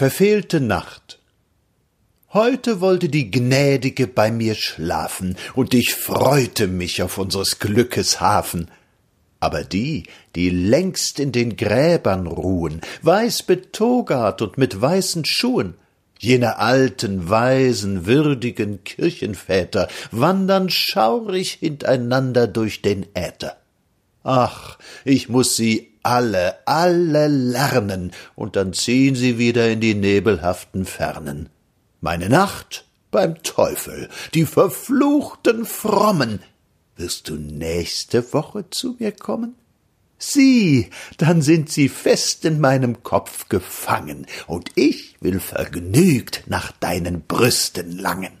Verfehlte Nacht Heute wollte die Gnädige bei mir schlafen, und ich freute mich auf unseres Glückes Hafen. Aber die, die längst in den Gräbern ruhen, weiß betogert und mit weißen Schuhen, jene alten, weisen, würdigen Kirchenväter wandern schaurig hintereinander durch den Äther. Ach, ich muss sie alle, alle lernen, und dann ziehen sie wieder in die nebelhaften Fernen. Meine Nacht beim Teufel, die verfluchten Frommen, wirst du nächste Woche zu mir kommen? Sieh, dann sind sie fest in meinem Kopf gefangen, und ich will vergnügt nach deinen Brüsten langen.